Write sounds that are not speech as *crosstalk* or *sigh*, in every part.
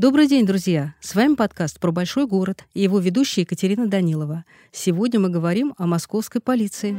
Добрый день, друзья! С вами подкаст про большой город и его ведущая Екатерина Данилова. Сегодня мы говорим о московской полиции.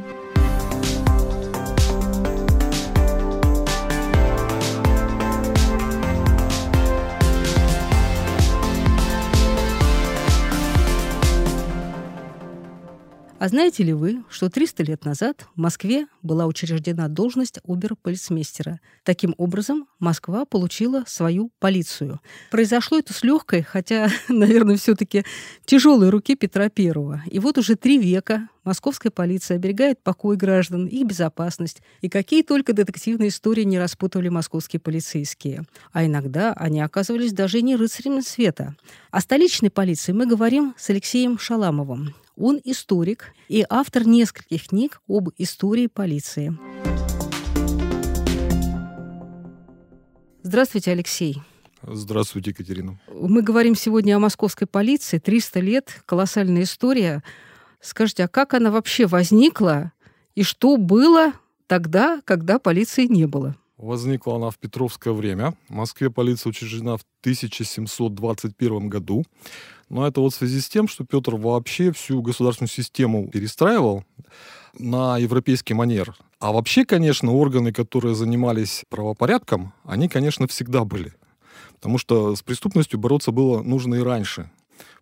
А знаете ли вы, что 300 лет назад в Москве была учреждена должность оберполицмейстера? Таким образом, Москва получила свою полицию. Произошло это с легкой, хотя, *laughs* наверное, все-таки тяжелой руки Петра I. И вот уже три века московская полиция оберегает покой граждан, их безопасность. И какие только детективные истории не распутывали московские полицейские. А иногда они оказывались даже не рыцарями света. О столичной полиции мы говорим с Алексеем Шаламовым. Он историк и автор нескольких книг об истории полиции. Здравствуйте, Алексей. Здравствуйте, Екатерина. Мы говорим сегодня о московской полиции. 300 лет, колоссальная история. Скажите, а как она вообще возникла и что было тогда, когда полиции не было? Возникла она в Петровское время. В Москве полиция учреждена в 1721 году. Но это вот в связи с тем, что Петр вообще всю государственную систему перестраивал на европейский манер. А вообще, конечно, органы, которые занимались правопорядком, они, конечно, всегда были. Потому что с преступностью бороться было нужно и раньше.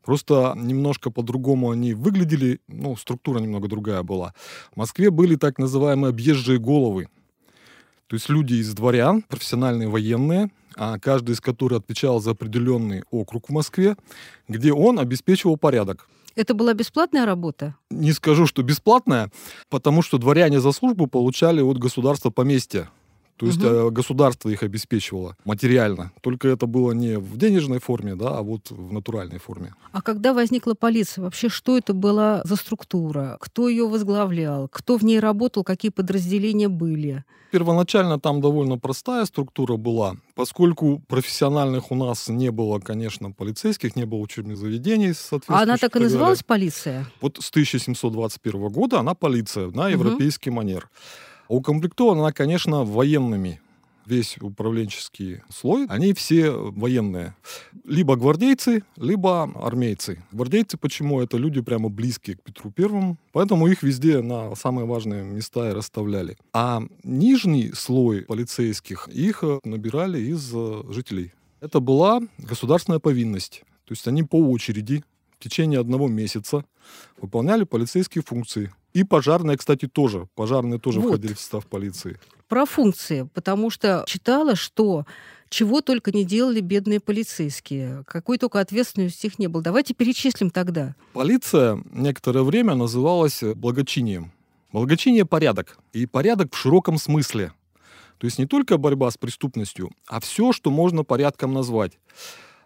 Просто немножко по-другому они выглядели, ну, структура немного другая была. В Москве были так называемые объезжие головы. То есть люди из дворян, профессиональные военные, каждый из которых отвечал за определенный округ в Москве, где он обеспечивал порядок. Это была бесплатная работа? Не скажу, что бесплатная, потому что дворяне за службу получали от государства поместья. То есть угу. государство их обеспечивало материально. Только это было не в денежной форме, да, а вот в натуральной форме. А когда возникла полиция, вообще что это была за структура? Кто ее возглавлял? Кто в ней работал? Какие подразделения были? Первоначально там довольно простая структура была, поскольку профессиональных у нас не было, конечно, полицейских, не было учебных заведений. А она так и называлась полиция? Вот с 1721 года она полиция на европейский угу. манер. Укомплектована она, конечно, военными. Весь управленческий слой, они все военные. Либо гвардейцы, либо армейцы. Гвардейцы почему? Это люди прямо близкие к Петру Первому, поэтому их везде на самые важные места и расставляли. А нижний слой полицейских, их набирали из э, жителей. Это была государственная повинность. То есть они по очереди в течение одного месяца выполняли полицейские функции. И пожарные, кстати, тоже. Пожарные тоже вот. входили в состав полиции. Про функции, потому что читала, что чего только не делали бедные полицейские. Какой только ответственности их не было. Давайте перечислим тогда. Полиция некоторое время называлась благочинием. Благочиние – порядок. И порядок в широком смысле. То есть не только борьба с преступностью, а все, что можно порядком назвать.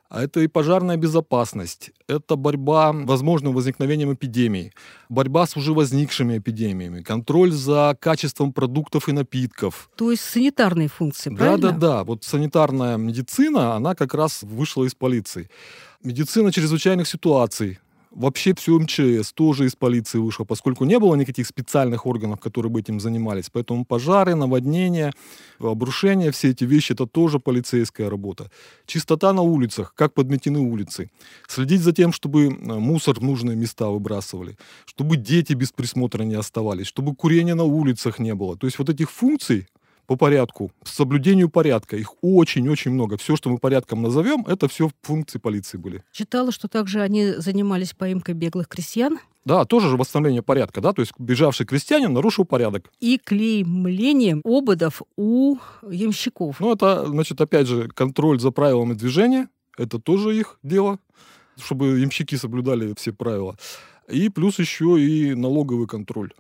А это и пожарная безопасность, это борьба с возможным возникновением эпидемий, борьба с уже возникшими эпидемиями, контроль за качеством продуктов и напитков. То есть санитарные функции, да, правильно? Да, да, да. Вот санитарная медицина, она как раз вышла из полиции. Медицина чрезвычайных ситуаций, Вообще все МЧС тоже из полиции вышло, поскольку не было никаких специальных органов, которые бы этим занимались. Поэтому пожары, наводнения, обрушения, все эти вещи, это тоже полицейская работа. Чистота на улицах, как подметены улицы. Следить за тем, чтобы э, мусор в нужные места выбрасывали, чтобы дети без присмотра не оставались, чтобы курения на улицах не было. То есть вот этих функций по порядку, соблюдению порядка. Их очень-очень много. Все, что мы порядком назовем, это все функции полиции были. Читала, что также они занимались поимкой беглых крестьян. Да, тоже же восстановление порядка, да, то есть бежавший крестьянин нарушил порядок. И клеймлением ободов у ямщиков. Ну, это, значит, опять же, контроль за правилами движения, это тоже их дело, чтобы ямщики соблюдали все правила. И плюс еще и налоговый контроль,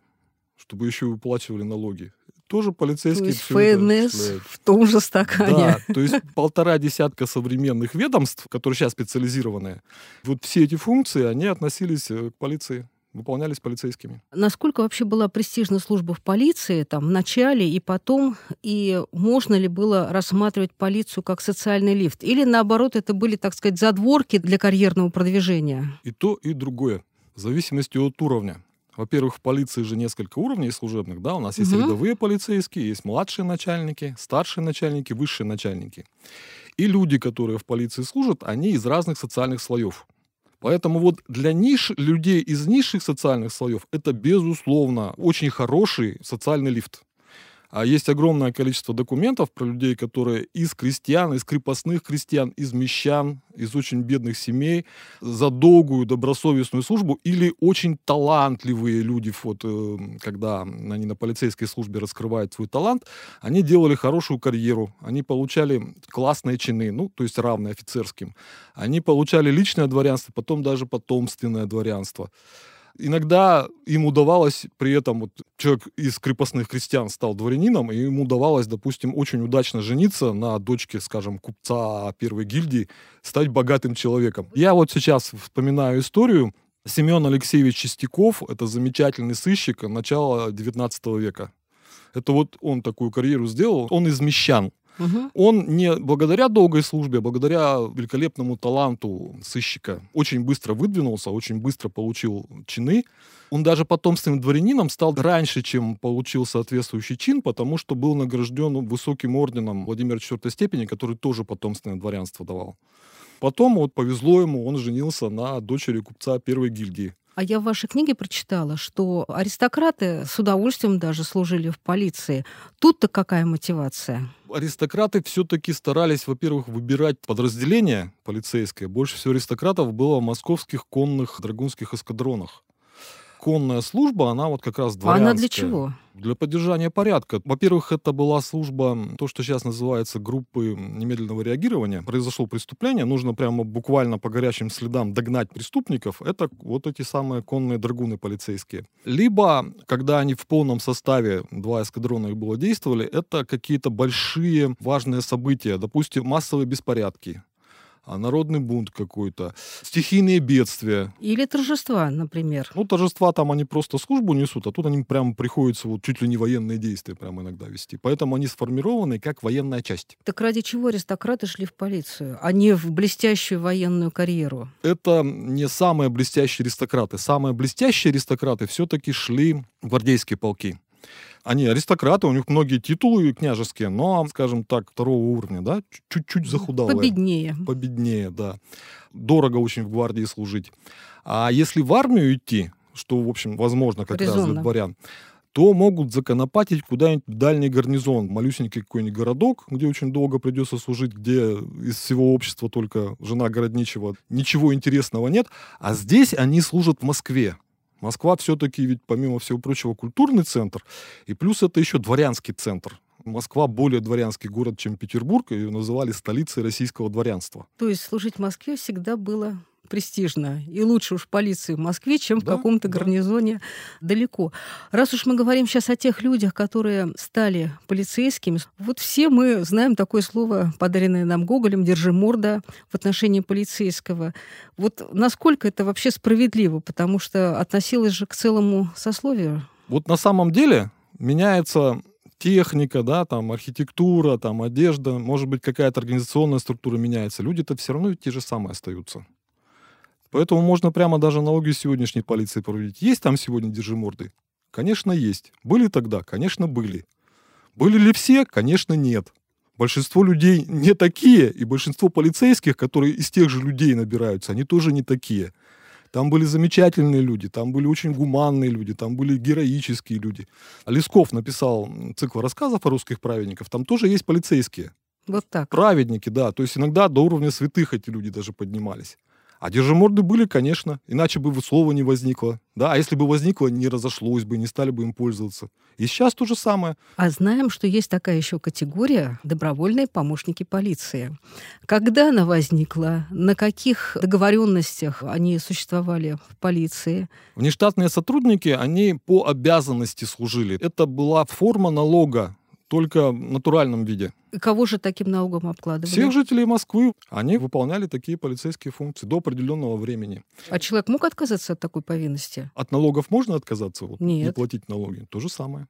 чтобы еще выплачивали налоги тоже полицейские... То есть ФНС в том же стакане. Да, то есть полтора десятка современных ведомств, которые сейчас специализированные, вот все эти функции, они относились э, к полиции выполнялись полицейскими. Насколько вообще была престижна служба в полиции там, в начале и потом, и можно ли было рассматривать полицию как социальный лифт? Или наоборот, это были, так сказать, задворки для карьерного продвижения? И то, и другое, в зависимости от уровня. Во-первых, в полиции же несколько уровней служебных, да, у нас есть угу. рядовые полицейские, есть младшие начальники, старшие начальники, высшие начальники. И люди, которые в полиции служат, они из разных социальных слоев. Поэтому вот для ниш, людей из низших социальных слоев это, безусловно, очень хороший социальный лифт. А есть огромное количество документов про людей, которые из крестьян, из крепостных крестьян, из мещан, из очень бедных семей за долгую добросовестную службу или очень талантливые люди, вот, э, когда они на полицейской службе раскрывают свой талант, они делали хорошую карьеру, они получали классные чины, ну, то есть равные офицерским. Они получали личное дворянство, потом даже потомственное дворянство. Иногда им удавалось при этом, вот человек из крепостных крестьян стал дворянином, и ему удавалось, допустим, очень удачно жениться на дочке, скажем, купца первой гильдии, стать богатым человеком. Я вот сейчас вспоминаю историю. Семен Алексеевич Чистяков, это замечательный сыщик начала 19 века. Это вот он такую карьеру сделал. Он из мещан. Угу. Он не благодаря долгой службе, а благодаря великолепному таланту сыщика очень быстро выдвинулся, очень быстро получил чины. Он даже потомственным дворянином стал раньше, чем получил соответствующий чин, потому что был награжден высоким орденом Владимира IV степени, который тоже потомственное дворянство давал. Потом вот повезло ему, он женился на дочери купца первой гильдии. А я в вашей книге прочитала, что аристократы с удовольствием даже служили в полиции. Тут-то какая мотивация? Аристократы все-таки старались, во-первых, выбирать подразделение полицейское. Больше всего аристократов было в московских конных драгунских эскадронах конная служба, она вот как раз дворянская. А она для чего? Для поддержания порядка. Во-первых, это была служба, то, что сейчас называется группы немедленного реагирования. Произошло преступление, нужно прямо буквально по горячим следам догнать преступников. Это вот эти самые конные драгуны полицейские. Либо, когда они в полном составе, два эскадрона их было действовали, это какие-то большие важные события, допустим, массовые беспорядки а народный бунт какой-то, стихийные бедствия. Или торжества, например. Ну, торжества там они просто службу несут, а тут они прямо приходится вот чуть ли не военные действия прямо иногда вести. Поэтому они сформированы как военная часть. Так ради чего аристократы шли в полицию, а не в блестящую военную карьеру? Это не самые блестящие аристократы. Самые блестящие аристократы все-таки шли в гвардейские полки. Они аристократы, у них многие титулы княжеские, но, скажем так, второго уровня, да, чуть-чуть захудалые. Победнее. Победнее, да. Дорого очень в гвардии служить. А если в армию идти, что, в общем, возможно как Резонно. раз для дворян, то могут законопатить куда-нибудь в дальний гарнизон, малюсенький какой-нибудь городок, где очень долго придется служить, где из всего общества только жена городничего, ничего интересного нет. А здесь они служат в Москве. Москва все-таки ведь, помимо всего прочего, культурный центр, и плюс это еще дворянский центр. Москва более дворянский город, чем Петербург, ее называли столицей российского дворянства. То есть служить в Москве всегда было престижно. И лучше уж полиции в Москве, чем да, в каком-то да. гарнизоне далеко. Раз уж мы говорим сейчас о тех людях, которые стали полицейскими, вот все мы знаем такое слово, подаренное нам Гоголем, «держи морда» в отношении полицейского. Вот насколько это вообще справедливо? Потому что относилось же к целому сословию. Вот на самом деле меняется техника, да, там архитектура, там одежда, может быть, какая-то организационная структура меняется. Люди-то все равно те же самые остаются. Поэтому можно прямо даже аналогию сегодняшней полиции проводить. Есть там сегодня держиморды? Конечно, есть. Были тогда? Конечно, были. Были ли все? Конечно, нет. Большинство людей не такие, и большинство полицейских, которые из тех же людей набираются, они тоже не такие. Там были замечательные люди, там были очень гуманные люди, там были героические люди. Лесков написал цикл рассказов о русских праведниках, там тоже есть полицейские. Вот так. Праведники, да. То есть иногда до уровня святых эти люди даже поднимались. А держиморды были, конечно, иначе бы слова не возникло. Да, а если бы возникло, не разошлось бы, не стали бы им пользоваться. И сейчас то же самое. А знаем, что есть такая еще категория добровольные помощники полиции. Когда она возникла? На каких договоренностях они существовали в полиции? Внештатные сотрудники, они по обязанности служили. Это была форма налога только в натуральном виде. И кого же таким налогом обкладывали? Всех жителей Москвы. Они выполняли такие полицейские функции до определенного времени. А человек мог отказаться от такой повинности? От налогов можно отказаться? Вот, Нет. Не платить налоги. То же самое.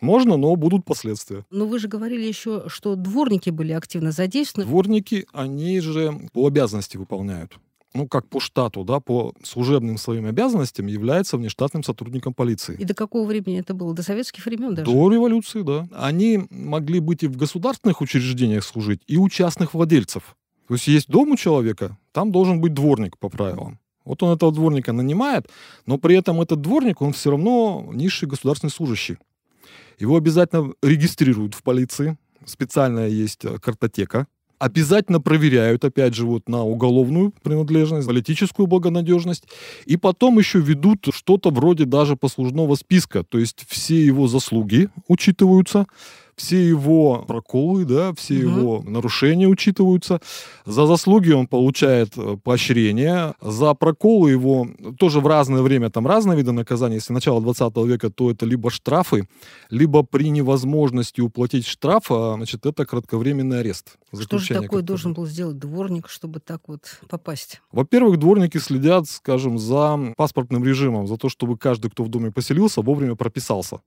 Можно, но будут последствия. Но вы же говорили еще, что дворники были активно задействованы. Дворники, они же по обязанности выполняют. Ну, как по штату, да, по служебным своим обязанностям является внештатным сотрудником полиции. И до какого времени это было? До советских времен даже? До революции, да. Они могли быть и в государственных учреждениях служить, и у частных владельцев. То есть есть дом у человека, там должен быть дворник по правилам. Вот он этого дворника нанимает, но при этом этот дворник, он все равно низший государственный служащий. Его обязательно регистрируют в полиции, специальная есть э, картотека, обязательно проверяют, опять же, вот на уголовную принадлежность, политическую благонадежность, и потом еще ведут что-то вроде даже послужного списка, то есть все его заслуги учитываются, все его проколы, да, все угу. его нарушения учитываются. За заслуги он получает э, поощрение, за проколы его тоже в разное время, там разные виды наказания. Если начало 20 века, то это либо штрафы, либо при невозможности уплатить штраф, а, значит, это кратковременный арест. Что же такое должен был сделать дворник, чтобы так вот попасть? Во-первых, дворники следят, скажем, за паспортным режимом, за то, чтобы каждый, кто в доме поселился, вовремя прописался.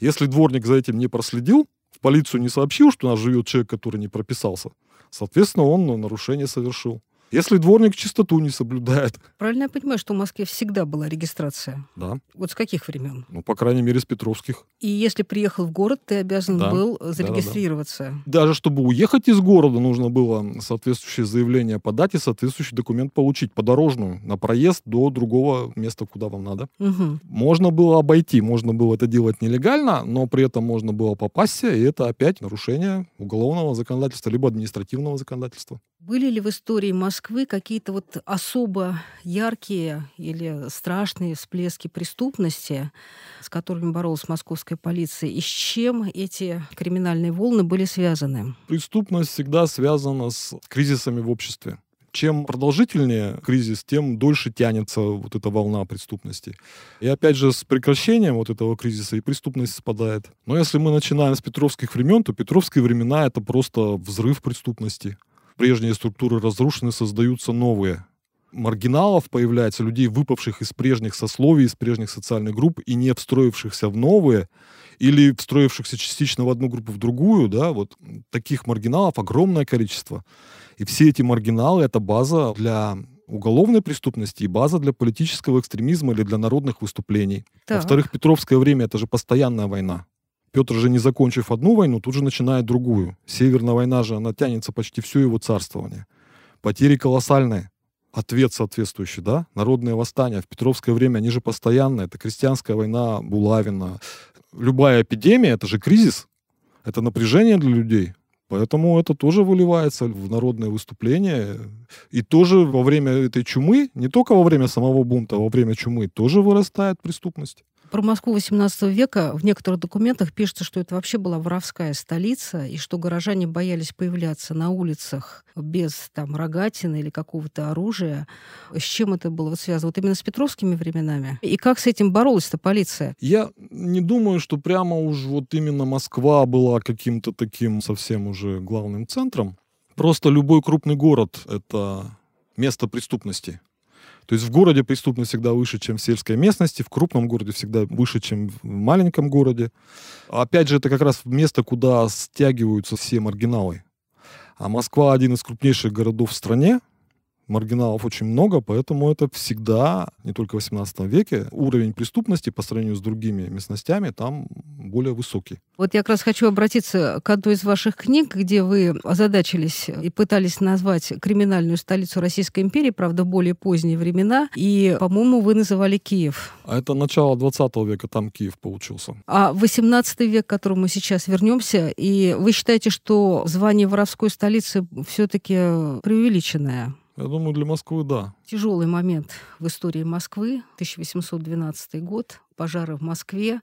Если дворник за этим не проследил, в полицию не сообщил, что у нас живет человек, который не прописался, соответственно, он нарушение совершил. Если дворник чистоту не соблюдает. Правильно я понимаю, что в Москве всегда была регистрация? Да. Вот с каких времен? Ну, по крайней мере, с Петровских. И если приехал в город, ты обязан да. был зарегистрироваться? Да, да, да. Даже чтобы уехать из города, нужно было соответствующее заявление подать и соответствующий документ получить подорожную на проезд до другого места, куда вам надо. Угу. Можно было обойти, можно было это делать нелегально, но при этом можно было попасться, и это опять нарушение уголовного законодательства либо административного законодательства. Были ли в истории Москвы какие-то вот особо яркие или страшные всплески преступности, с которыми боролась московская полиция, и с чем эти криминальные волны были связаны? Преступность всегда связана с кризисами в обществе. Чем продолжительнее кризис, тем дольше тянется вот эта волна преступности. И опять же, с прекращением вот этого кризиса и преступность спадает. Но если мы начинаем с петровских времен, то петровские времена — это просто взрыв преступности прежние структуры разрушены, создаются новые. Маргиналов появляется, людей, выпавших из прежних сословий, из прежних социальных групп и не встроившихся в новые, или встроившихся частично в одну группу в другую, да, вот таких маргиналов огромное количество. И все эти маргиналы — это база для уголовной преступности и база для политического экстремизма или для народных выступлений. Во-вторых, Петровское время — это же постоянная война. Петр же, не закончив одну войну, тут же начинает другую. Северная война же, она тянется почти все его царствование. Потери колоссальные. Ответ соответствующий, да? Народные восстания в Петровское время, они же постоянные. Это крестьянская война Булавина. Любая эпидемия, это же кризис. Это напряжение для людей. Поэтому это тоже выливается в народное выступление. И тоже во время этой чумы, не только во время самого бунта, а во время чумы тоже вырастает преступность. Про Москву XVIII века в некоторых документах пишется, что это вообще была воровская столица, и что горожане боялись появляться на улицах без там рогатины или какого-то оружия. С чем это было связано? Вот именно с петровскими временами? И как с этим боролась-то полиция? Я не думаю, что прямо уж вот именно Москва была каким-то таким совсем уже главным центром. Просто любой крупный город — это место преступности. То есть в городе преступность всегда выше, чем в сельской местности, в крупном городе всегда выше, чем в маленьком городе. Опять же, это как раз место, куда стягиваются все маргиналы. А Москва один из крупнейших городов в стране, маргиналов очень много, поэтому это всегда, не только в 18 веке, уровень преступности по сравнению с другими местностями там более высокий. Вот я как раз хочу обратиться к одной из ваших книг, где вы озадачились и пытались назвать криминальную столицу Российской империи, правда, в более поздние времена, и, по-моему, вы называли Киев. А это начало 20 века, там Киев получился. А 18 век, к которому мы сейчас вернемся, и вы считаете, что звание воровской столицы все-таки преувеличенное? Я думаю, для Москвы да. Тяжелый момент в истории Москвы, 1812 год, пожары в Москве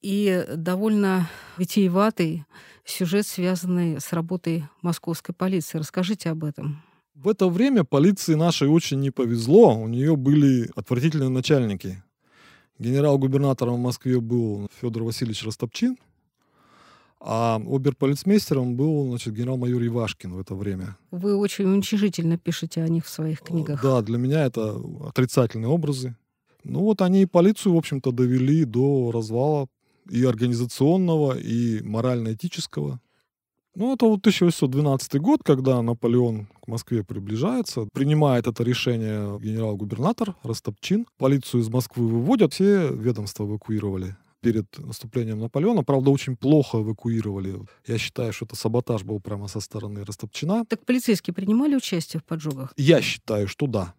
и довольно витиеватый сюжет, связанный с работой московской полиции. Расскажите об этом. В это время полиции нашей очень не повезло. У нее были отвратительные начальники. Генерал-губернатором в Москве был Федор Васильевич Ростопчин, а оберполицмейстером был значит, генерал-майор Ивашкин в это время. Вы очень уничижительно пишете о них в своих книгах. Да, для меня это отрицательные образы. Ну вот они и полицию, в общем-то, довели до развала и организационного, и морально-этического. Ну, это вот 1812 год, когда Наполеон к Москве приближается. Принимает это решение генерал-губернатор Растопчин. Полицию из Москвы выводят, все ведомства эвакуировали перед наступлением Наполеона. Правда, очень плохо эвакуировали. Я считаю, что это саботаж был прямо со стороны Растопчина. Так полицейские принимали участие в поджогах? Я считаю, что да.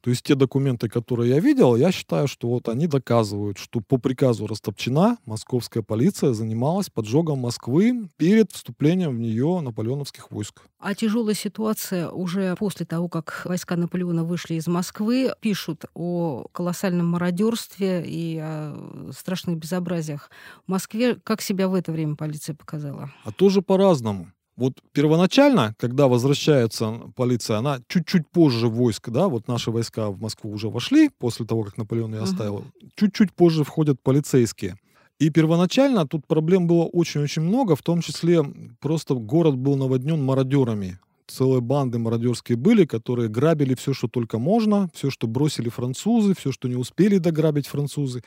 То есть те документы, которые я видел, я считаю, что вот они доказывают, что по приказу Растопчина московская полиция занималась поджогом Москвы перед вступлением в нее наполеоновских войск. А тяжелая ситуация уже после того, как войска Наполеона вышли из Москвы, пишут о колоссальном мародерстве и о страшных безобразиях. В Москве как себя в это время полиция показала? А тоже по-разному. Вот первоначально, когда возвращается полиция, она чуть-чуть позже войск, да, вот наши войска в Москву уже вошли после того, как Наполеон ее оставил, угу. чуть-чуть позже входят полицейские. И первоначально тут проблем было очень-очень много, в том числе просто город был наводнен мародерами целые банды мародерские были, которые грабили все, что только можно, все, что бросили французы, все, что не успели дограбить французы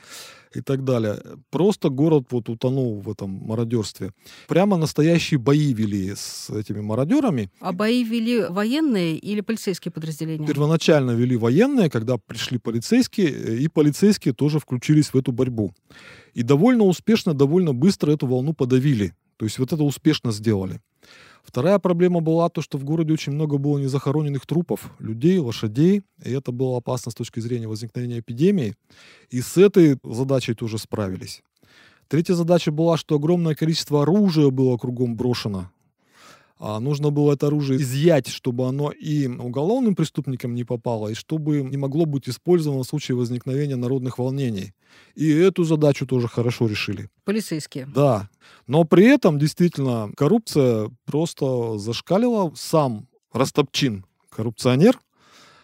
и так далее. Просто город вот утонул в этом мародерстве. Прямо настоящие бои вели с этими мародерами. А бои вели военные или полицейские подразделения? Первоначально вели военные, когда пришли полицейские, и полицейские тоже включились в эту борьбу. И довольно успешно, довольно быстро эту волну подавили. То есть вот это успешно сделали. Вторая проблема была то, что в городе очень много было незахороненных трупов, людей, лошадей, и это было опасно с точки зрения возникновения эпидемии. И с этой задачей тоже справились. Третья задача была, что огромное количество оружия было кругом брошено. А нужно было это оружие изъять, чтобы оно и уголовным преступникам не попало, и чтобы не могло быть использовано в случае возникновения народных волнений. И эту задачу тоже хорошо решили. Полицейские. Да. Но при этом действительно коррупция просто зашкалила. Сам Растопчин коррупционер,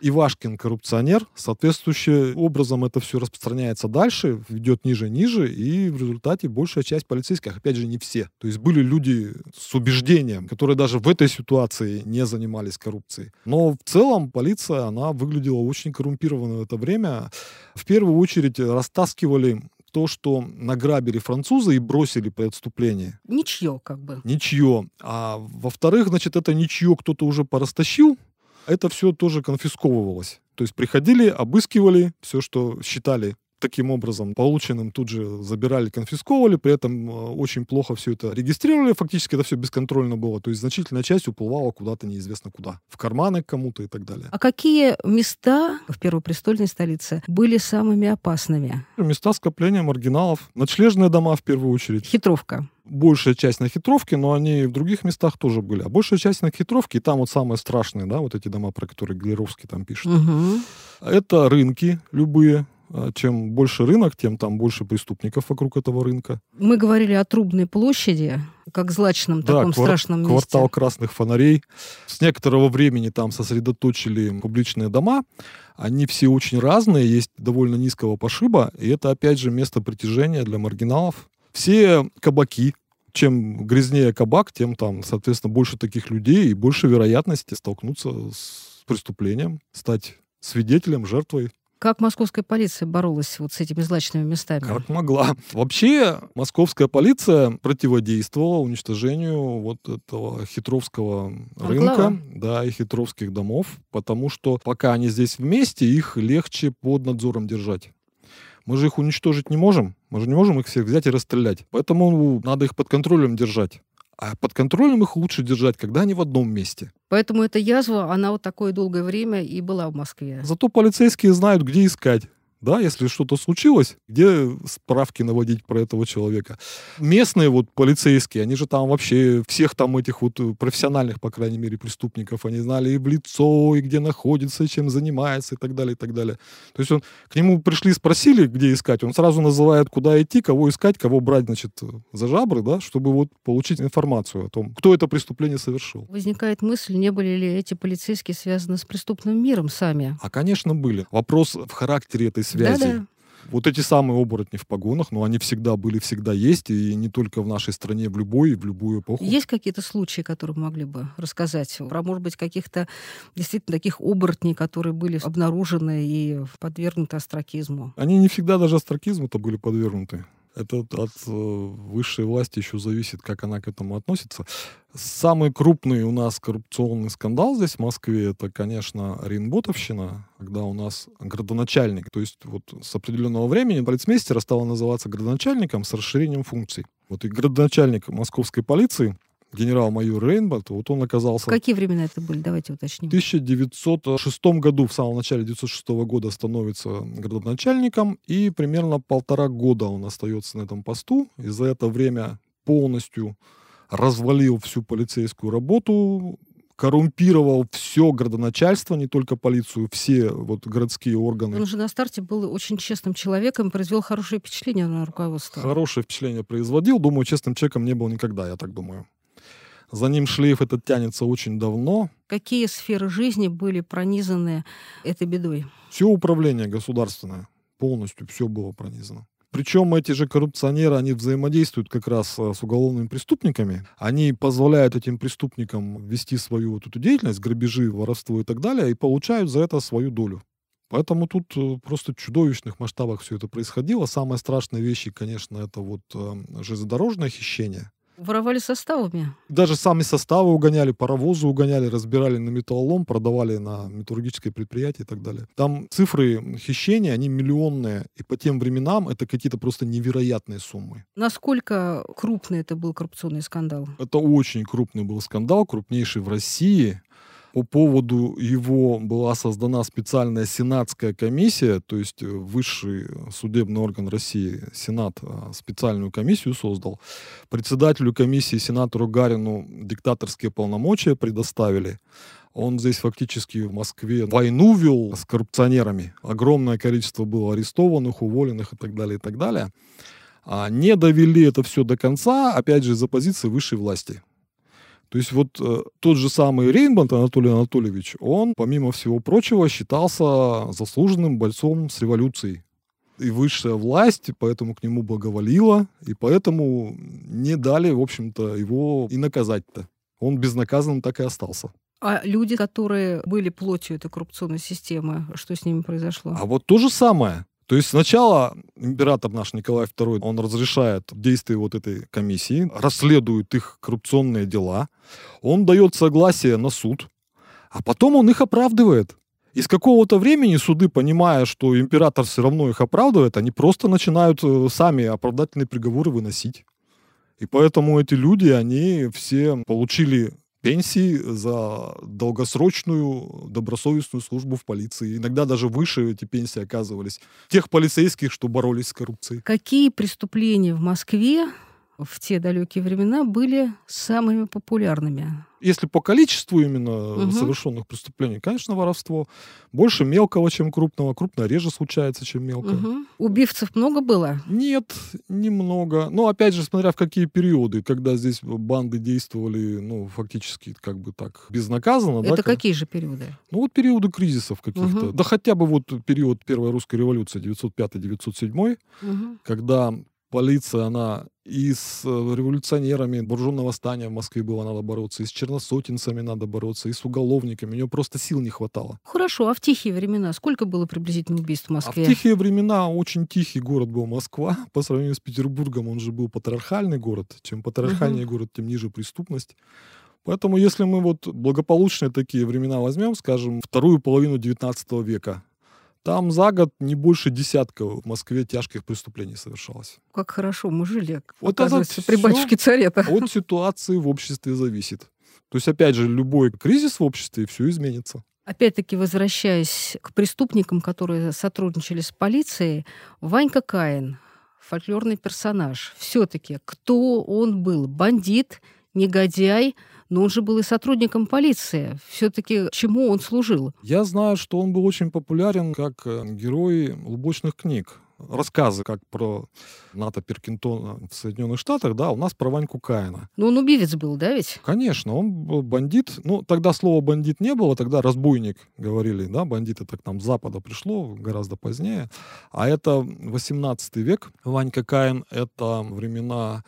Ивашкин коррупционер, соответствующим образом это все распространяется дальше, ведет ниже ниже, и в результате большая часть полицейских, опять же, не все. То есть были люди с убеждением, которые даже в этой ситуации не занимались коррупцией. Но в целом полиция, она выглядела очень коррумпированной в это время. В первую очередь растаскивали то, что награбили французы и бросили при отступлении. Ничье, как бы. Ничье. А во-вторых, значит, это ничье кто-то уже порастащил, это все тоже конфисковывалось. То есть приходили, обыскивали все, что считали таким образом полученным тут же забирали, конфисковывали, при этом э, очень плохо все это регистрировали, фактически это все бесконтрольно было, то есть значительная часть уплывала куда-то неизвестно куда, в карманы кому-то и так далее. А какие места в первопрестольной столице были самыми опасными? Места скопления маргиналов, ночлежные дома в первую очередь. Хитровка большая часть на хитровке, но они в других местах тоже были. А большая часть на хитровке, и там вот самые страшные, да, вот эти дома, про которые Глеровский там пишет. Угу. Это рынки любые, чем больше рынок, тем там больше преступников вокруг этого рынка. Мы говорили о Трубной площади, как злачном да, таком квар- страшном месте. квартал красных фонарей. С некоторого времени там сосредоточили публичные дома. Они все очень разные, есть довольно низкого пошиба, и это, опять же, место притяжения для маргиналов. Все кабаки, чем грязнее кабак, тем там, соответственно, больше таких людей и больше вероятности столкнуться с преступлением, стать свидетелем, жертвой. Как московская полиция боролась вот с этими злачными местами? Как могла. Вообще, московская полиция противодействовала уничтожению вот этого хитровского рынка, да, и хитровских домов, потому что пока они здесь вместе, их легче под надзором держать. Мы же их уничтожить не можем. Мы же не можем их всех взять и расстрелять. Поэтому надо их под контролем держать. А под контролем их лучше держать, когда они в одном месте. Поэтому эта язва, она вот такое долгое время и была в Москве. Зато полицейские знают, где искать да, если что-то случилось, где справки наводить про этого человека. Местные вот полицейские, они же там вообще всех там этих вот профессиональных, по крайней мере, преступников, они знали и в лицо, и где находится, и чем занимается, и так далее, и так далее. То есть он, к нему пришли, спросили, где искать, он сразу называет, куда идти, кого искать, кого брать, значит, за жабры, да, чтобы вот получить информацию о том, кто это преступление совершил. Возникает мысль, не были ли эти полицейские связаны с преступным миром сами? А, конечно, были. Вопрос в характере этой связи. Да-да. Вот эти самые оборотни в погонах, но они всегда были, всегда есть, и не только в нашей стране, в любой, в любую эпоху. Есть какие-то случаи, которые могли бы рассказать? Про, может быть, каких-то действительно таких оборотней, которые были обнаружены и подвергнуты астракизму? Они не всегда даже астракизму-то были подвергнуты. Это от э, высшей власти еще зависит, как она к этому относится. Самый крупный у нас коррупционный скандал здесь, в Москве, это, конечно, Ринботовщина, когда у нас градоначальник, то есть вот с определенного времени полицмейстера стало называться градоначальником с расширением функций. Вот и градоначальник московской полиции генерал-майор Рейнбольд, вот он оказался... В какие времена это были? Давайте уточним. В 1906 году, в самом начале 1906 года становится градоначальником, и примерно полтора года он остается на этом посту, и за это время полностью развалил всю полицейскую работу, коррумпировал все градоначальство, не только полицию, все вот городские органы. Он же на старте был очень честным человеком, произвел хорошее впечатление на руководство. Хорошее впечатление производил. Думаю, честным человеком не был никогда, я так думаю. За ним шлейф этот тянется очень давно. Какие сферы жизни были пронизаны этой бедой? Все управление государственное. Полностью все было пронизано. Причем эти же коррупционеры, они взаимодействуют как раз э, с уголовными преступниками. Они позволяют этим преступникам вести свою вот эту деятельность, грабежи, воровство и так далее, и получают за это свою долю. Поэтому тут э, просто в чудовищных масштабах все это происходило. Самые страшные вещи, конечно, это вот э, железнодорожное хищение. Воровали составами? Даже сами составы угоняли, паровозы угоняли, разбирали на металлолом, продавали на металлургическое предприятие и так далее. Там цифры хищения, они миллионные. И по тем временам это какие-то просто невероятные суммы. Насколько крупный это был коррупционный скандал? Это очень крупный был скандал, крупнейший в России. По поводу его была создана специальная сенатская комиссия, то есть э, высший судебный орган России, Сенат, э, специальную комиссию создал. Председателю комиссии, сенатору Гарину, диктаторские полномочия предоставили. Он здесь фактически в Москве войну вел с коррупционерами. Огромное количество было арестованных, уволенных и так далее, и так далее. А не довели это все до конца, опять же, из-за позиции высшей власти. То есть вот э, тот же самый Рейнбанд Анатолий Анатольевич, он, помимо всего прочего, считался заслуженным бойцом с революцией. И высшая власть поэтому к нему благоволила, и поэтому не дали, в общем-то, его и наказать-то. Он безнаказанным так и остался. А люди, которые были плотью этой коррупционной системы, что с ними произошло? А вот то же самое. То есть сначала император наш Николай II, он разрешает действия вот этой комиссии, расследует их коррупционные дела, он дает согласие на суд, а потом он их оправдывает. И с какого-то времени суды, понимая, что император все равно их оправдывает, они просто начинают э, сами оправдательные приговоры выносить. И поэтому эти люди, они все получили пенсии за долгосрочную добросовестную службу в полиции. Иногда даже выше эти пенсии оказывались. Тех полицейских, что боролись с коррупцией. Какие преступления в Москве в те далекие времена были самыми популярными? Если по количеству именно угу. совершенных преступлений, конечно, воровство. Больше мелкого, чем крупного. Крупное реже случается, чем мелкое. Угу. Убивцев много было? Нет, немного. Но опять же, смотря в какие периоды, когда здесь банды действовали, ну, фактически, как бы так, безнаказанно. Это да, какие же периоды? Ну, вот периоды кризисов каких-то. Угу. Да хотя бы вот период Первой русской революции 905-907, угу. когда полиция, она и с э, революционерами вооруженного восстания в Москве было надо бороться, и с черносотенцами надо бороться, и с уголовниками. У нее просто сил не хватало. Хорошо, а в тихие времена сколько было приблизительно убийств в Москве? А в тихие времена очень тихий город был Москва. *laughs* По сравнению с Петербургом он же был патриархальный город. Чем патриархальнее угу. город, тем ниже преступность. Поэтому если мы вот благополучные такие времена возьмем, скажем, вторую половину 19 века, там за год не больше десятка в Москве тяжких преступлений совершалось. Как хорошо мы жили, вот оказывается, при батюшке царета. От ситуации в обществе зависит. То есть, опять же, любой кризис в обществе, и все изменится. Опять-таки, возвращаясь к преступникам, которые сотрудничали с полицией, Ванька Каин, фольклорный персонаж, все-таки кто он был? Бандит, негодяй, но он же был и сотрудником полиции. Все-таки чему он служил? Я знаю, что он был очень популярен как э, герой лубочных книг рассказы, как про Ната Перкинтона в Соединенных Штатах, да, у нас про Ваньку Каина. Ну, он убивец был, да, ведь? Конечно, он был бандит. Ну, тогда слова бандит не было, тогда разбойник говорили, да, бандит это к нам с Запада пришло гораздо позднее. А это 18 век. Ванька Каин — это времена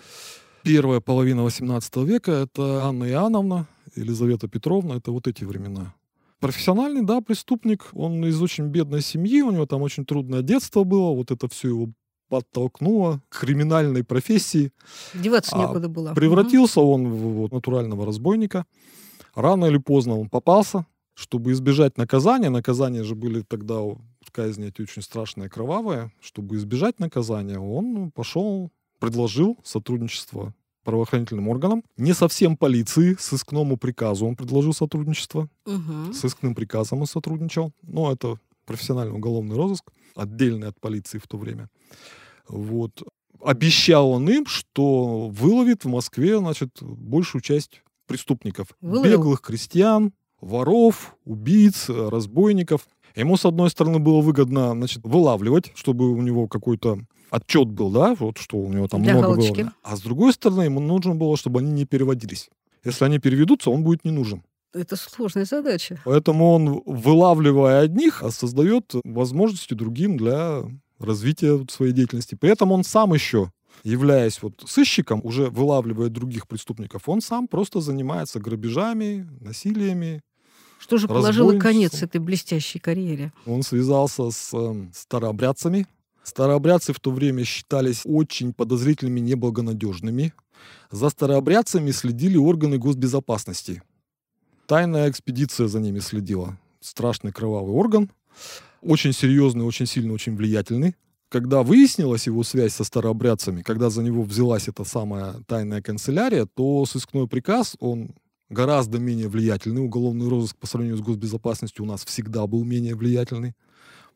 Первая половина XVIII века — это Анна Иоанновна, Елизавета Петровна, это вот эти времена. Профессиональный, да, преступник. Он из очень бедной семьи, у него там очень трудное детство было, вот это все его подтолкнуло к криминальной профессии. Деваться А, некуда было. Превратился он в вот натурального разбойника. Рано или поздно он попался, чтобы избежать наказания. Наказания же были тогда казни эти очень страшные, кровавые. Чтобы избежать наказания, он пошел, предложил сотрудничество правоохранительным органам. Не совсем полиции, сыскному приказу он предложил сотрудничество. Мгм. С искным приказом он сотрудничал. Но это профессиональный уголовный розыск, отдельный от полиции в то время. Вот. Обещал он им, что выловит в Москве, значит, большую часть преступников. Выловил? Беглых крестьян, воров, убийц, разбойников. Ему, с одной стороны, было выгодно, значит, вылавливать, чтобы у него какой-то отчет был, да, вот что у него там Для много галочки. выловлено. А с другой стороны, ему нужно было, чтобы они не переводились. Если они переведутся, он будет не нужен. Это сложная задача. Поэтому он, вылавливая одних, а создает возможности другим для развития своей деятельности. При этом он сам еще, являясь вот сыщиком, уже вылавливая других преступников, он сам просто занимается грабежами, насилиями. Что же положило конец этой блестящей карьере? Он связался с э, старообрядцами. Старообрядцы в то время считались очень подозрительными, неблагонадежными. За старообрядцами следили органы госбезопасности. Тайная экспедиция за ними следила. Страшный кровавый орган. Очень серьезный, очень сильный, очень влиятельный. Когда выяснилась его связь со старообрядцами, когда за него взялась эта самая тайная канцелярия, то сыскной приказ, он гораздо менее влиятельный. Уголовный розыск по сравнению с госбезопасностью у нас всегда был менее влиятельный.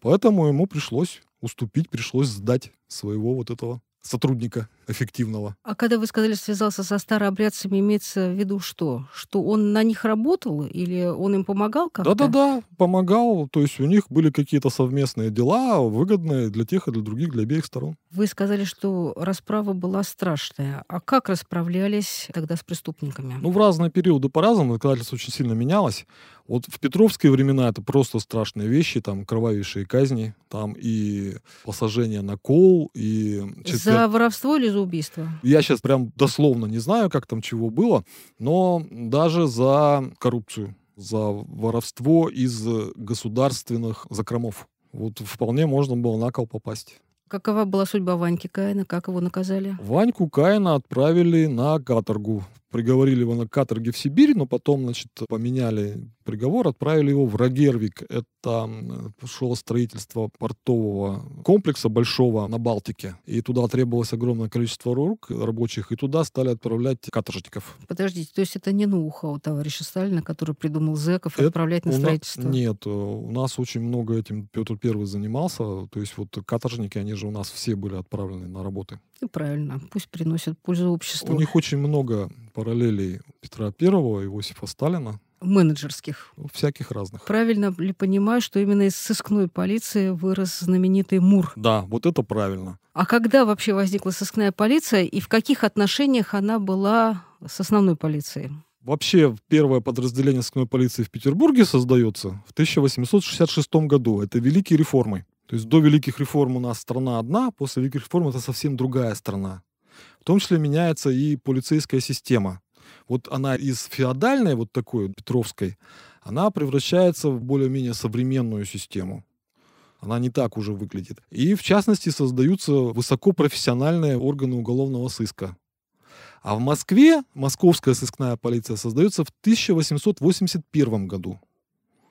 Поэтому ему пришлось уступить, пришлось сдать своего вот этого сотрудника эффективного. А когда вы сказали, связался со старообрядцами, имеется в виду что? Что он на них работал или он им помогал как-то? Да-да-да, помогал. То есть у них были какие-то совместные дела, выгодные для тех и для других, для обеих сторон. Вы сказали, что расправа была страшная. А как расправлялись тогда с преступниками? Ну, в разные периоды по-разному, законодательство очень сильно менялось. Вот в петровские времена это просто страшные вещи, там кровавейшие казни, там и посажение на кол, и... четвер- За воровство или за убийство? Я сейчас прям дословно не знаю, как там чего было, но даже за коррупцию, за воровство из государственных закромов. Вот вполне можно было на кол попасть. Какова была судьба Ваньки Каина? Как его наказали? Ваньку Каина отправили на каторгу. Приговорили его на каторге в Сибирь, но потом, значит, поменяли приговор, отправили его в Рагервик. Это шло строительство портового комплекса большого на Балтике. И туда требовалось огромное количество рук рабочих, и туда стали отправлять каторжников. Подождите, то есть это не ноу-хау товарища Сталина, который придумал зэков Это отправлять на строительство? Нет, э, у нас очень много этим Петр Первый занимался. То есть вот каторжники, они же у нас все были отправлены на работы. И правильно, пусть приносят пользу обществу. У них очень много параллелей Петра Первого, Иосифа Сталина, менеджерских. ну, всяких разных. Правильно ли понимаю, что именно из сыскной полиции вырос знаменитый МУР? Да, вот это правильно. А когда вообще возникла сыскная полиция и в каких отношениях она была с основной полицией? Вообще, первое подразделение сыскной полиции в Петербурге создается в 1866 году. Это великие реформы. То есть до великих реформ у нас страна одна, после великих реформ это совсем другая страна. В том числе меняется и полицейская система. Вот она из феодальной, вот такой петровской, она превращается в более-менее современную систему. Она не так уже выглядит. И, в частности, создаются высокопрофессиональные органы уголовного сыска. А в Москве московская сыскная полиция создается в 1881 году.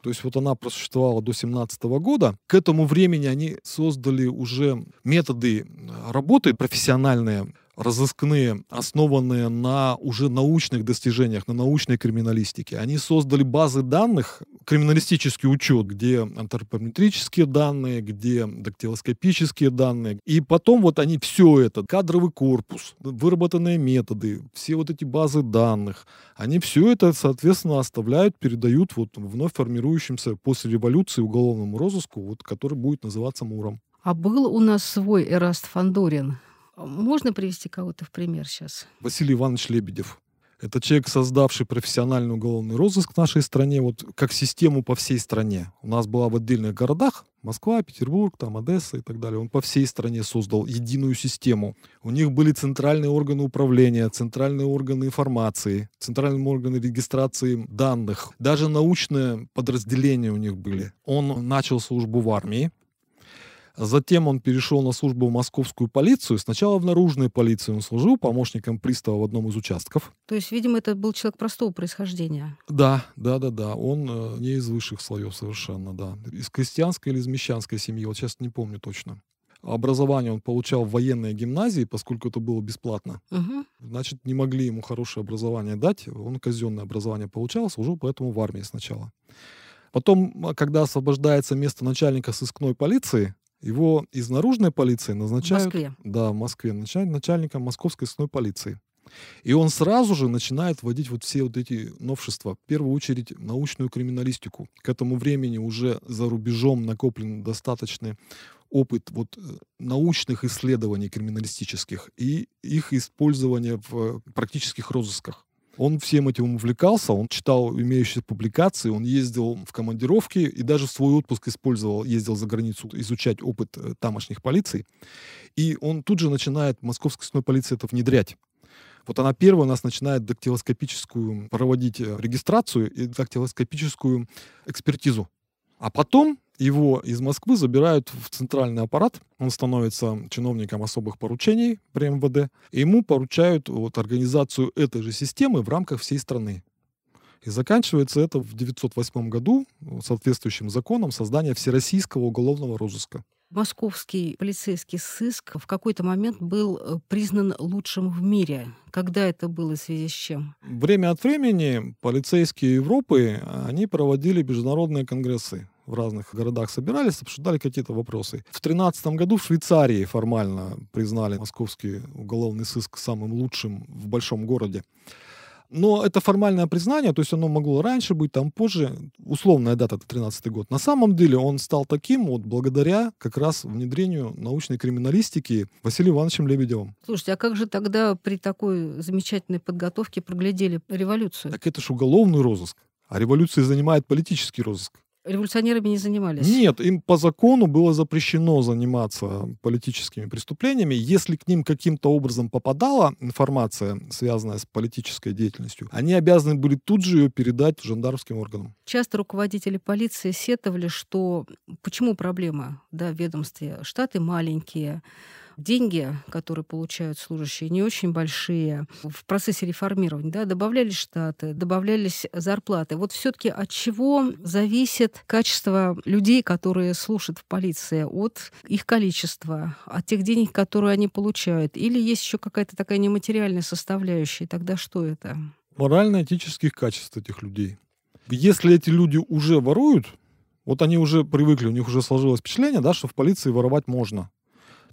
То есть вот она просуществовала до 17 года. К этому времени они создали уже методы э, работы профессиональные, разыскные, основанные на уже научных достижениях, на научной криминалистике. Они создали базы данных, криминалистический учет, где антропометрические данные, где дактилоскопические данные. И потом вот они все это, кадровый корпус, выработанные методы, все вот эти базы данных, они все это, соответственно, оставляют, передают вот вновь формирующимся после революции уголовному розыску, вот, который будет называться МУРом. А был у нас свой Эраст Фандорин. Можно привести кого-то в пример сейчас? Василий Иванович Лебедев. Это человек, создавший профессиональный уголовный розыск в нашей стране, вот как систему по всей стране. У нас была в отдельных городах, Москва, Петербург, там Одесса и так далее. Он по всей стране создал единую систему. У них были центральные органы управления, центральные органы информации, центральные органы регистрации данных. Даже научные подразделения у них были. Он начал службу в армии, Затем он перешел на службу в московскую полицию. Сначала в наружной полиции он служил помощником пристава в одном из участков. То есть, видимо, это был человек простого происхождения. Да, да, да, да. Он э, не из высших слоев совершенно, да. Из крестьянской или из мещанской семьи, вот сейчас не помню точно. Образование он получал в военной гимназии, поскольку это было бесплатно. Угу. Значит, не могли ему хорошее образование дать. Он казенное образование получал, служил поэтому в армии сначала. Потом, а, когда освобождается место начальника сыскной полиции, его из наружной полиции назначают... В Москве. Да, в Москве. Начальником московской сыскной полиции. И он сразу же начинает вводить вот все вот эти новшества. В первую очередь научную криминалистику. К этому времени уже за рубежом накоплен достаточный опыт вот э, научных исследований криминалистических и их использования в практических розысках. Он всем этим увлекался, он читал имеющиеся публикации, он ездил в командировки и даже свой отпуск использовал, ездил за границу изучать опыт э, тамошних полиций. И он тут же начинает московской сыскной полиции это внедрять. Вот она первая у нас начинает дактилоскопическую проводить э, регистрацию и дактилоскопическую экспертизу. А потом его из Москвы забирают в центральный аппарат, он становится чиновником особых поручений при МВД, и ему поручают вот, организацию этой же системы в рамках всей страны. И заканчивается это в 1908 году соответствующим законом создания Всероссийского уголовного розыска. Московский полицейский сыск в какой-то момент был э, признан лучшим в мире. Когда это было в связи с чем? Время от времени полицейские Европы, они проводили международные конгрессы в разных городах собирались, обсуждали какие-то вопросы. В 2013 году в Швейцарии формально признали московский уголовный сыск самым лучшим в большом городе. Но это формальное признание, то есть оно могло раньше быть, там позже, условная дата, это 13 год. На самом деле он стал таким вот благодаря как раз внедрению научной криминалистики Василием Ивановичем Лебедевым. Слушайте, а как же тогда при такой замечательной подготовке проглядели революцию? Так это же уголовный розыск. А революция занимает политический розыск революционерами не занимались? Нет, им по закону было запрещено заниматься политическими преступлениями. Если к ним каким-то образом попадала информация, связанная с политической деятельностью, они обязаны были тут же ее передать жандармским органам. Часто руководители полиции сетовали, что почему проблема да, в ведомстве? Штаты маленькие, деньги, которые получают служащие, не очень большие. В процессе реформирования да, добавлялись штаты, добавлялись зарплаты. Вот все-таки от чего зависит качество людей, которые служат в полиции? От их количества, от тех денег, которые они получают? Или есть еще какая-то такая нематериальная составляющая? Тогда что это? Морально-этических качеств этих людей. Если эти люди уже воруют, вот они уже привыкли, у них уже сложилось впечатление, да, что в полиции воровать можно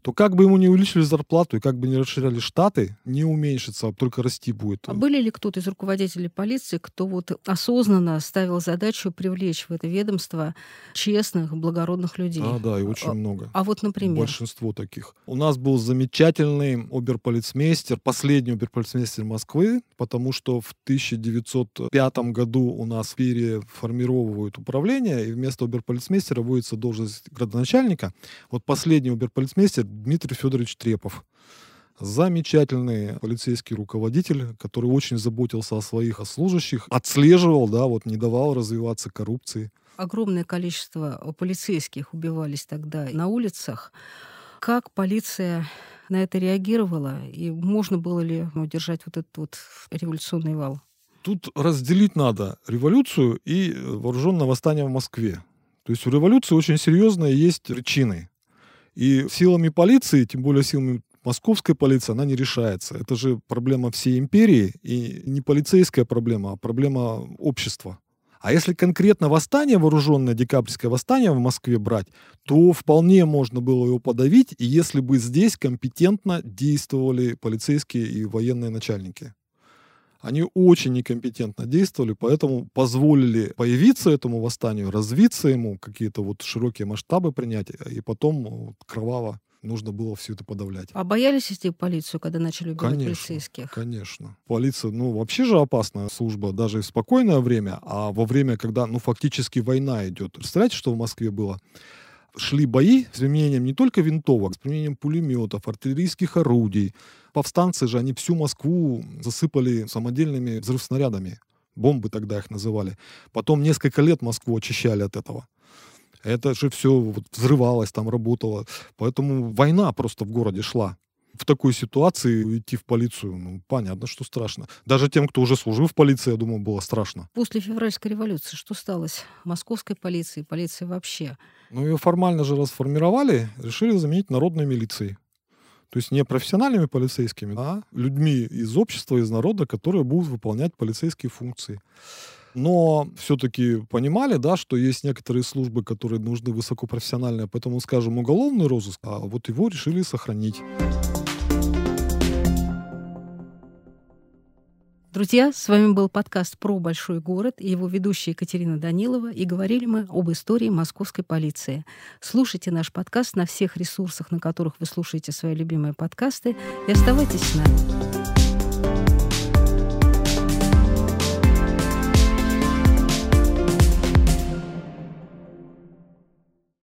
то как бы ему не увеличили зарплату и как бы не расширяли штаты, не уменьшится, а только расти будет. А были ли кто-то из руководителей полиции, кто вот осознанно ставил задачу привлечь в это ведомство честных, благородных людей? Да, да, и очень а, много. А вот, например? Большинство таких. У нас был замечательный оберполицмейстер, последний оберполицмейстер Москвы, потому что в 1905 году у нас переформировывают управление, и вместо оберполицмейстера вводится должность градоначальника. Вот последний оберполицмейстер Дмитрий Федорович Трепов. Замечательный полицейский руководитель, который очень заботился о своих служащих, отслеживал, да, вот не давал развиваться коррупции. Огромное количество полицейских убивались тогда на улицах. Как полиция на это реагировала? И можно было ли удержать вот этот вот революционный вал? Тут разделить надо революцию и вооруженное восстание в Москве. То есть у революции очень серьезные есть причины. И силами полиции, тем более силами московской полиции, она не решается. Это же проблема всей империи, и не полицейская проблема, а проблема общества. А если конкретно восстание вооруженное, декабрьское восстание в Москве брать, то вполне можно было его подавить, и если бы здесь компетентно действовали полицейские и военные начальники. Они очень некомпетентно действовали, поэтому позволили появиться этому восстанию, развиться ему, какие-то вот широкие масштабы принять, и потом кроваво нужно было все это подавлять. А боялись идти в полицию, когда начали убивать конечно, полицейских? Конечно. Полиция, ну, вообще же опасная служба, даже в спокойное время, а во время, когда, ну, фактически война идет. Представляете, что в Москве было? шли бои с применением не только винтовок, с применением пулеметов, артиллерийских орудий. Повстанцы же, они всю Москву засыпали самодельными взрывснарядами. Бомбы тогда их называли. Потом несколько лет Москву очищали от этого. Это же все вот взрывалось, там работало. Поэтому война просто в городе шла в такой ситуации идти в полицию, ну, понятно, что страшно. Даже тем, кто уже служил в полиции, я думаю, было страшно. После февральской революции что стало с московской полицией, полицией вообще? Ну, ее формально же расформировали, решили заменить народной милицией. То есть не профессиональными полицейскими, а людьми из общества, из народа, которые будут выполнять полицейские функции. Но все-таки понимали, да, что есть некоторые службы, которые нужны высокопрофессиональные, поэтому, скажем, уголовный розыск, а вот его решили сохранить. Друзья, с вами был подкаст про большой город и его ведущая Екатерина Данилова, и говорили мы об истории московской полиции. Слушайте наш подкаст на всех ресурсах, на которых вы слушаете свои любимые подкасты, и оставайтесь с нами.